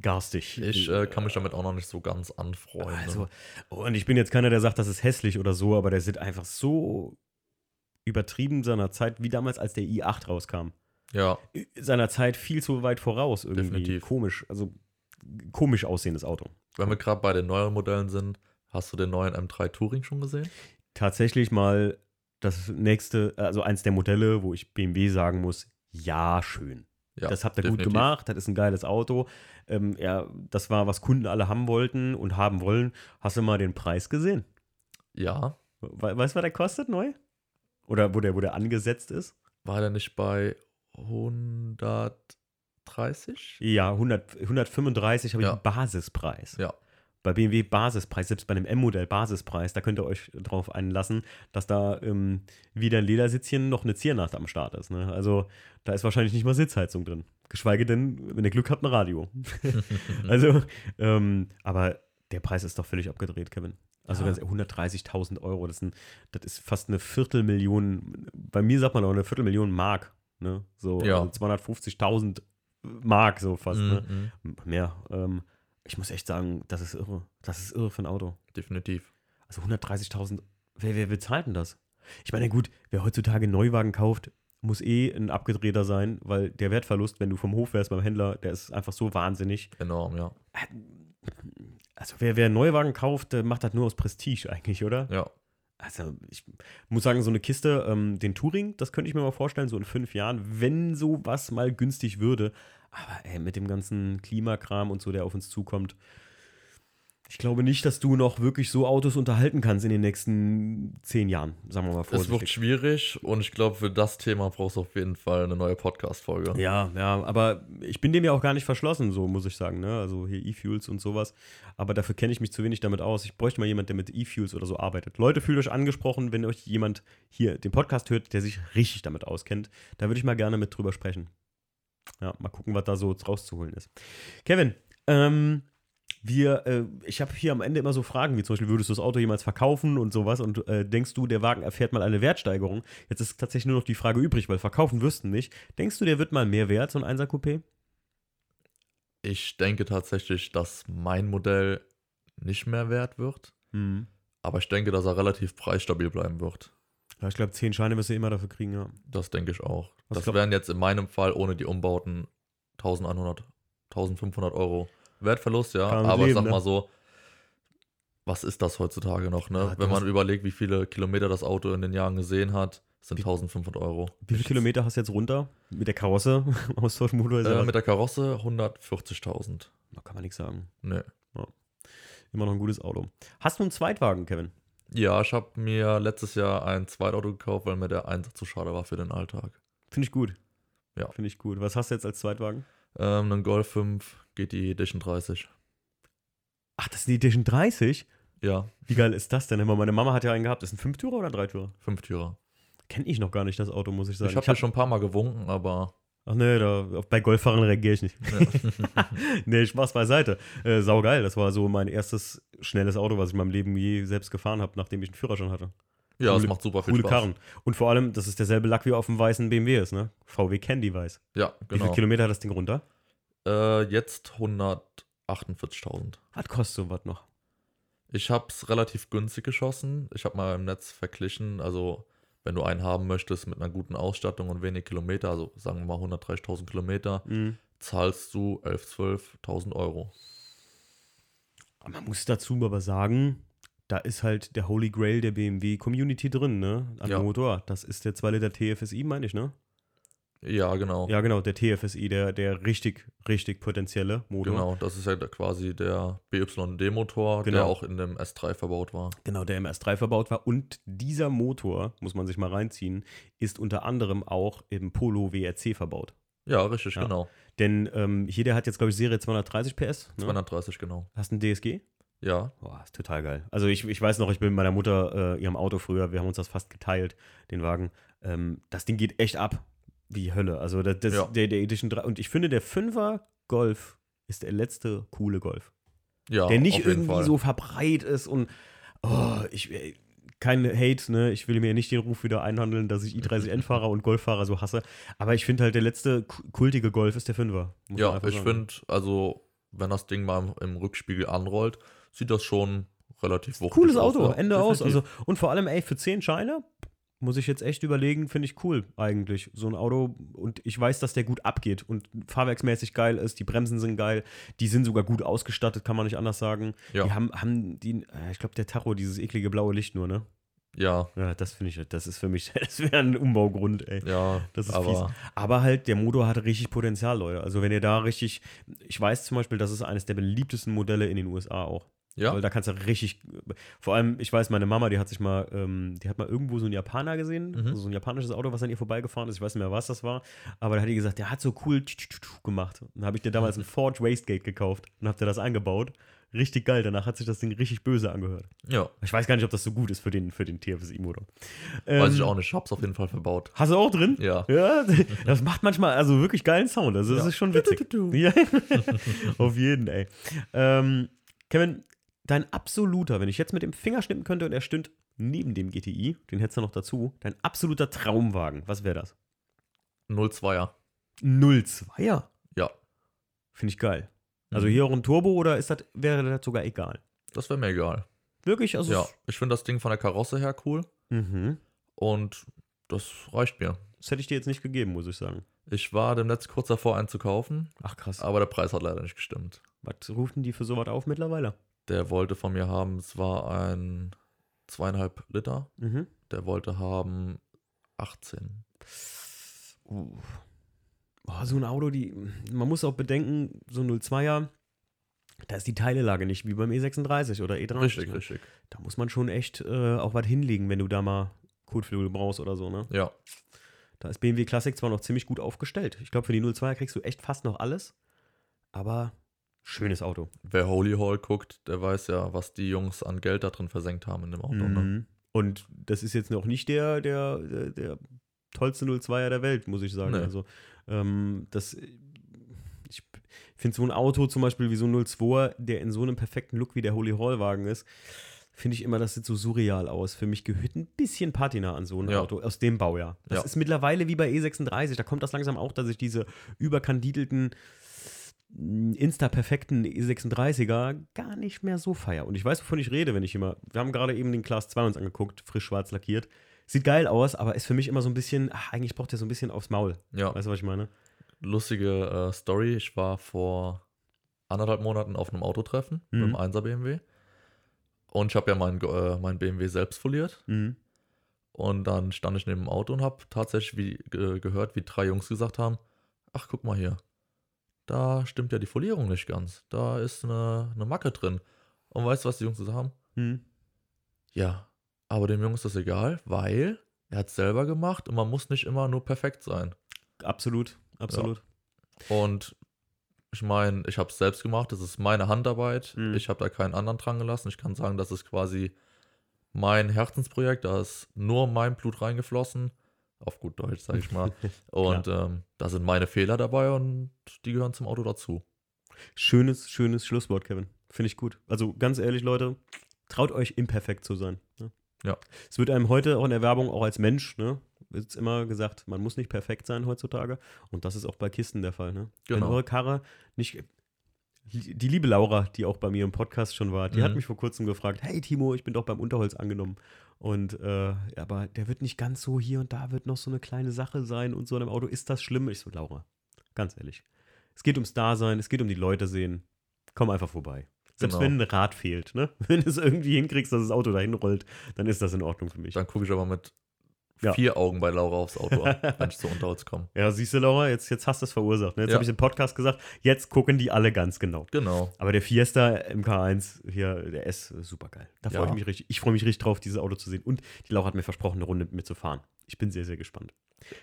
Garstig. Ich äh, kann mich damit auch noch nicht so ganz anfreunden. Also, und ich bin jetzt keiner, der sagt, das ist hässlich oder so, aber der sieht einfach so übertrieben seiner Zeit, wie damals, als der i8 rauskam. ja, Seiner Zeit viel zu weit voraus irgendwie. Definitiv. Komisch, also komisch aussehendes Auto. wenn wir gerade bei den neueren Modellen sind, hast du den neuen M3 Touring schon gesehen? Tatsächlich mal das nächste, also eins der Modelle, wo ich BMW sagen muss, ja, schön. Ja, das habt ihr gut definitiv. gemacht, das ist ein geiles Auto. Ähm, ja, das war, was Kunden alle haben wollten und haben wollen. Hast du mal den Preis gesehen? Ja, We weißt du, was der kostet neu? Oder wo der, wo der angesetzt ist? war der nicht bei 130? Ja, 100, 135 habe ich Ja. einen Basispreis. Ja, Bei BMW Basispreis, selbst bei einem M-Modell Basispreis, da könnt ihr euch drauf einlassen, dass da ähm, weder ein Ledersitzchen noch eine Ziernacht am Start ist. Ne? Also da ist wahrscheinlich nicht mal Sitzheizung drin. Geschweige denn, wenn ihr Glück habt, ein Radio. also, ähm, aber der Preis ist doch völlig abgedreht, Kevin. Also Ja. ganz 130.000 Euro, das, sind, das ist fast eine Viertelmillion, bei mir sagt man auch eine Viertelmillion Mark. Ne? So Ja. also 250.000 Mark so fast. Ne? Mhm, Mehr. Ähm, ich muss echt sagen, das ist irre. Das ist irre für ein Auto. definitiv. Also 130.000. Wer, wer bezahlt denn das? Ich meine, gut, wer heutzutage einen Neuwagen kauft, muss eh ein abgedrehter sein, weil der Wertverlust, wenn du vom Hof wärst beim Händler, der ist einfach so wahnsinnig. Enorm, ja. Also wer, wer einen Neuwagen kauft, der macht das nur aus Prestige eigentlich, oder? Ja, Also ich muss sagen, so eine Kiste, ähm, den Touring, das könnte ich mir mal vorstellen, so in fünf Jahren, wenn sowas mal günstig würde. Aber ey, mit dem ganzen Klimakram und so, der auf uns zukommt, Ich glaube nicht, dass du noch wirklich so Autos unterhalten kannst in den nächsten zehn Jahren, sagen wir mal Es wird vorsichtig. schwierig und ich glaube, für das Thema brauchst du auf jeden Fall eine neue Podcast-Folge. Ja, ja, aber ich bin dem ja auch gar nicht verschlossen, so muss ich sagen, ne? Also hier E-Fuels und sowas. Aber dafür kenne ich mich zu wenig damit aus. Ich bräuchte mal jemanden, der mit E-Fuels oder so arbeitet. Leute, fühlt euch angesprochen, wenn euch jemand hier den Podcast hört, der sich richtig damit auskennt. Da würde ich mal gerne mit drüber sprechen. Ja, mal gucken, was da so rauszuholen ist. Kevin, ähm, wir, äh, ich habe hier am Ende immer so Fragen, wie zum Beispiel, würdest du das Auto jemals verkaufen und sowas? Und äh, denkst du, der Wagen erfährt mal eine Wertsteigerung? Jetzt ist tatsächlich nur noch die Frage übrig, weil verkaufen wirst du nicht. Denkst du, der wird mal mehr wert, so ein 1er Coupé? Ich denke tatsächlich, dass mein Modell nicht mehr wert wird, Hm. aber ich denke, dass er relativ preisstabil bleiben wird. Ja, ich glaube, 10 Scheine wirst du immer dafür kriegen, ja. Das denke ich auch. Was das glaub- wären jetzt in meinem Fall ohne die Umbauten 1100, 1500 Euro Wertverlust, ja. Kann Aber ich leben, sag ne? mal so, was ist das heutzutage noch, ne? Ja, du Wenn man überlegt, wie viele Kilometer das Auto in den Jahren gesehen hat, sind Wie- 1500 Euro. Wie viele. Kilometer hast du jetzt runter? Mit der Karosse? Ja Äh, mit der Karosse 140.000. Da kann man nichts sagen. Nee. Immer noch ein gutes Auto. Hast du einen Zweitwagen, Kevin? Ja, ich habe mir letztes Jahr ein Zweitauto gekauft, weil mir der Einsatz zu schade war für den Alltag. Finde ich gut. Ja. Finde ich gut. Was hast du jetzt als Zweitwagen? Ähm, einen Golf 5 GTI Edition 30. Ach, das ist die Edition 30? Ja, Wie geil ist das denn? Immer meine Mama hat ja einen gehabt. Ist ein Fünftürer oder ein Dreitürer? Fünftürer. Kenne ich noch gar nicht, das Auto, muss ich sagen. ich habe ja schon ein paar Mal gewunken, aber Ach nee, da, bei Golffahrern reagiere ich nicht. nee, Spaß beiseite. Äh, saugeil. Das war so mein erstes schnelles Auto, was ich in meinem Leben je selbst gefahren habe, nachdem ich einen Führerschein hatte. ja, Coole- macht super viel Coole Spaß. Karren. Und vor allem, das ist derselbe Lack wie auf dem weißen BMW ist, ne? VW Candy weiß. Ja, Wie viele genau. Kilometer hat das Ding runter? Äh, jetzt 148.000. Was kostet sowas noch? Ich habe es relativ günstig geschossen. Ich habe mal im Netz verglichen. Also, wenn du einen haben möchtest mit einer guten Ausstattung und wenig Kilometer, also sagen wir mal 130.000 Kilometer, Mhm. zahlst du 11.000, 12.000 Euro. Man muss dazu aber sagen, da ist halt der Holy Grail der BMW Community drin, ne? An Ja. Motor. Das ist der 2 Liter TFSI, meine ich, ne? Ja, genau. Ja, genau, der TFSI, der, der richtig, richtig potenzielle Motor. Genau, das ist ja quasi der BYD-Motor, Genau. der auch in dem S3 verbaut war. Genau, der im S3 verbaut war. Und dieser Motor, muss man sich mal reinziehen, ist unter anderem auch im Polo WRC verbaut. Ja, richtig, Ja. genau. Denn ähm, hier, der hat jetzt, glaube ich, Serie 230 PS. Ne? 230, genau. Hast du einen DSG? Ja, Boah, ist total geil. Also ich, ich weiß noch, ich bin mit meiner Mutter äh, ihrem Auto früher, wir haben uns das fast geteilt, den Wagen. Ähm, das Ding geht echt ab wie Hölle. Also das, das, Ja. der, der Edition 3. Und ich finde, der 5er Golf ist der letzte coole Golf. ja, der nicht auf jeden irgendwie Fall. so verbreit ist und oh, ich äh, kein Hate, ne? Ich will mir nicht den Ruf wieder einhandeln, dass ich i30N-Fahrer und Golffahrer so hasse. Aber ich finde halt, der letzte ku- kultige Golf ist der 5er. muss man Ja, ich finde, also, wenn das Ding mal im, im Rückspiegel anrollt, sieht das schon relativ wuchtig Cooles aus. Auto, ja, Ende aus. definitiv. Also, und vor allem, ey, für 10 Scheine muss ich jetzt echt überlegen, finde ich cool eigentlich. So ein Auto und ich weiß, dass der gut abgeht und fahrwerksmäßig geil ist, die Bremsen sind geil, die sind sogar gut ausgestattet, kann man nicht anders sagen. Ja. Die haben, haben die, äh, ich glaube, der Tacho, dieses eklige blaue Licht nur, ne? ja, Ja, das finde ich, das ist für mich, das wäre ein Umbaugrund, ey. ja, Das ist aber Aber halt, der Motor hat richtig Potenzial, Leute. Also wenn ihr da richtig, ich weiß zum Beispiel, das ist eines der beliebtesten Modelle in den USA auch. Ja, Weil da kannst du richtig, vor allem, ich weiß, meine Mama, die hat sich mal, ähm, die hat mal irgendwo so einen Japaner gesehen, Mhm. so ein japanisches Auto, was an ihr vorbeigefahren ist. Ich weiß nicht mehr, was das war, aber da hat die gesagt, der hat so cool gemacht. Dann habe ich dir damals ein Ford Wastegate gekauft und hab dir das eingebaut. Richtig geil, danach hat sich das Ding richtig böse angehört. ja, Ich weiß gar nicht, ob das so gut ist für den, für den TFSI-Motor. weiß Ähm, ich auch nicht. Ich hab's auf jeden Fall verbaut. Hast du auch drin? Ja. Ja, das macht manchmal also wirklich geilen Sound. Also das Ja. ist schon witzig. Ja. Auf jeden, ey. Ähm, Kevin, dein absoluter, wenn ich jetzt mit dem Finger schnippen könnte und er stünde neben dem GTI, den hättest du noch dazu, dein absoluter Traumwagen, was wäre das? 02er. 02er. Ja, Finde ich geil. Also Mhm. hier auch ein Turbo oder ist das, wäre das sogar egal? das wäre mir egal. Wirklich? Also Ja, ich finde das Ding von der Karosse her cool Mhm. und das reicht mir. Das hätte ich dir jetzt nicht gegeben, muss ich sagen. Ich war demnächst kurz davor, einen zu kaufen, Ach krass. aber der Preis hat leider nicht gestimmt. Was rufen die für sowas auf mittlerweile? Der wollte von mir haben, es war ein zweieinhalb Liter. Mhm. Der wollte haben 18. Uh. Boah, so ein Auto, die, man muss auch bedenken, so ein 02er, Da ist die Teilelage nicht wie beim E36 oder E30. Richtig, ne? richtig. Da muss man schon echt äh, auch was hinlegen, wenn du da mal Kotflügel brauchst oder so, ne? Ja, Da ist BMW Classic zwar noch ziemlich gut aufgestellt. Ich glaube, für die 02er kriegst du echt fast noch alles. Aber schönes Auto. wer Holy Hall guckt, der weiß ja, was die Jungs an Geld da drin versenkt haben in dem Auto. Ne? Mhm. Und das ist jetzt noch nicht der, der, der, der tollste 02er der Welt, muss ich sagen. Nee. Also, ähm, das, ich finde so ein Auto zum Beispiel wie so ein 02er, der in so einem perfekten Look wie der Holy Hall-Wagen ist, finde ich immer, das sieht so surreal aus. Für mich gehört ein bisschen Patina an so ein Ja. Auto aus dem Baujahr. Das Ja. ist mittlerweile wie bei E36. Da kommt das langsam auch, dass ich diese überkandidelten Insta-perfekten E36er gar nicht mehr so feier. Und ich weiß, wovon ich rede, wenn ich immer. Wir haben gerade eben den Class 2 uns angeguckt, frisch schwarz lackiert. Sieht geil aus, aber ist für mich immer so ein bisschen, ach, eigentlich braucht der so ein bisschen aufs Maul. Ja, Weißt du, was ich meine? lustige äh, Story. Ich war vor anderthalb Monaten auf einem Autotreffen mit Mhm. dem 1er BMW. Und ich habe ja meinen äh, mein BMW selbst foliert. Mhm. Und dann stand ich neben dem Auto und habe tatsächlich wie, äh, gehört, wie drei Jungs gesagt haben: Ach, guck mal hier. Da stimmt ja die Folierung nicht ganz. Da ist eine, eine Macke drin. Und weißt du, was die Jungs gesagt haben? Mhm. Ja, aber dem Jungen ist das egal, weil er hat es selber gemacht und man muss nicht immer nur perfekt sein. Absolut, absolut. Und ich meine, ich habe es selbst gemacht, das ist meine Handarbeit. Mhm. Ich habe da keinen anderen dran gelassen. Ich kann sagen, das ist quasi mein Herzensprojekt. Da ist nur mein Blut reingeflossen. Auf gut Deutsch, sage ich mal. Und ähm, da sind meine Fehler dabei und die gehören zum Auto dazu. Schönes, schönes Schlusswort, Kevin. Finde ich gut. Also ganz ehrlich, Leute, traut euch imperfekt zu sein. Ne? Ja. Es wird einem heute auch in der Werbung, auch als Mensch, ne, wird immer gesagt, man muss nicht perfekt sein heutzutage. Und das ist auch bei Kisten der Fall. Ne? Wenn Genau. eure Karre nicht. Die liebe Laura, die auch bei mir im Podcast schon war, die hat Mhm. mich vor kurzem gefragt: Hey Timo, ich bin doch beim Unterholz angenommen. Und äh, aber der wird nicht ganz so hier und da wird noch so eine kleine Sache sein und so in einem Auto. Ist das schlimm? Ich so, Laura, ganz ehrlich. Es geht ums Dasein, es geht um die Leute sehen. Komm einfach vorbei. Selbst Genau. wenn ein Rad fehlt, ne? Wenn du es irgendwie hinkriegst, dass das Auto dahin rollt, dann ist das in Ordnung für mich. Dann gucke ich aber mit Ja. vier Augen bei Laura aufs Auto, wenn ich zu Unterholz komme. Ja, siehst du, Laura, jetzt, jetzt hast du es verursacht. Ne? Jetzt Ja. habe ich im Podcast gesagt, jetzt gucken die alle ganz genau. Genau. Aber der Fiesta MK1 hier, der S, super geil. Da freue Ja. ich mich richtig. Ich freue mich richtig drauf, dieses Auto zu sehen. Und die Laura hat mir versprochen, eine Runde mit mir zu fahren. Ich bin sehr, sehr gespannt.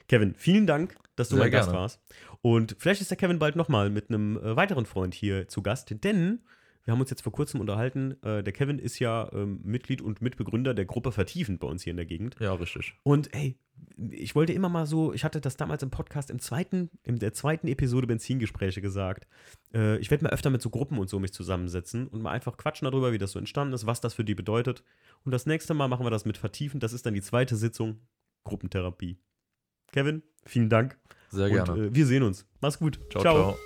Kevin, vielen Dank, dass du Sehr mein Gast gerne. warst. Und vielleicht ist der Kevin bald nochmal mit einem äh, weiteren Freund hier zu Gast, denn wir haben uns jetzt vor kurzem unterhalten. Äh, der Kevin ist ja ähm, Mitglied und Mitbegründer der Gruppe Vertiefend bei uns hier in der Gegend. Ja, richtig. Und hey, ich wollte immer mal so, ich hatte das damals im Podcast im zweiten, in der zweiten Episode Benzingespräche gesagt. Äh, ich werde mal öfter mit so Gruppen und so mich zusammensetzen und mal einfach quatschen darüber, wie das so entstanden ist, was das für die bedeutet. Und das nächste Mal machen wir das mit vertiefend. Das ist dann die zweite Sitzung Gruppentherapie. Kevin, vielen Dank. Sehr und gerne. äh, wir sehen uns. Mach's gut. ciao. ciao.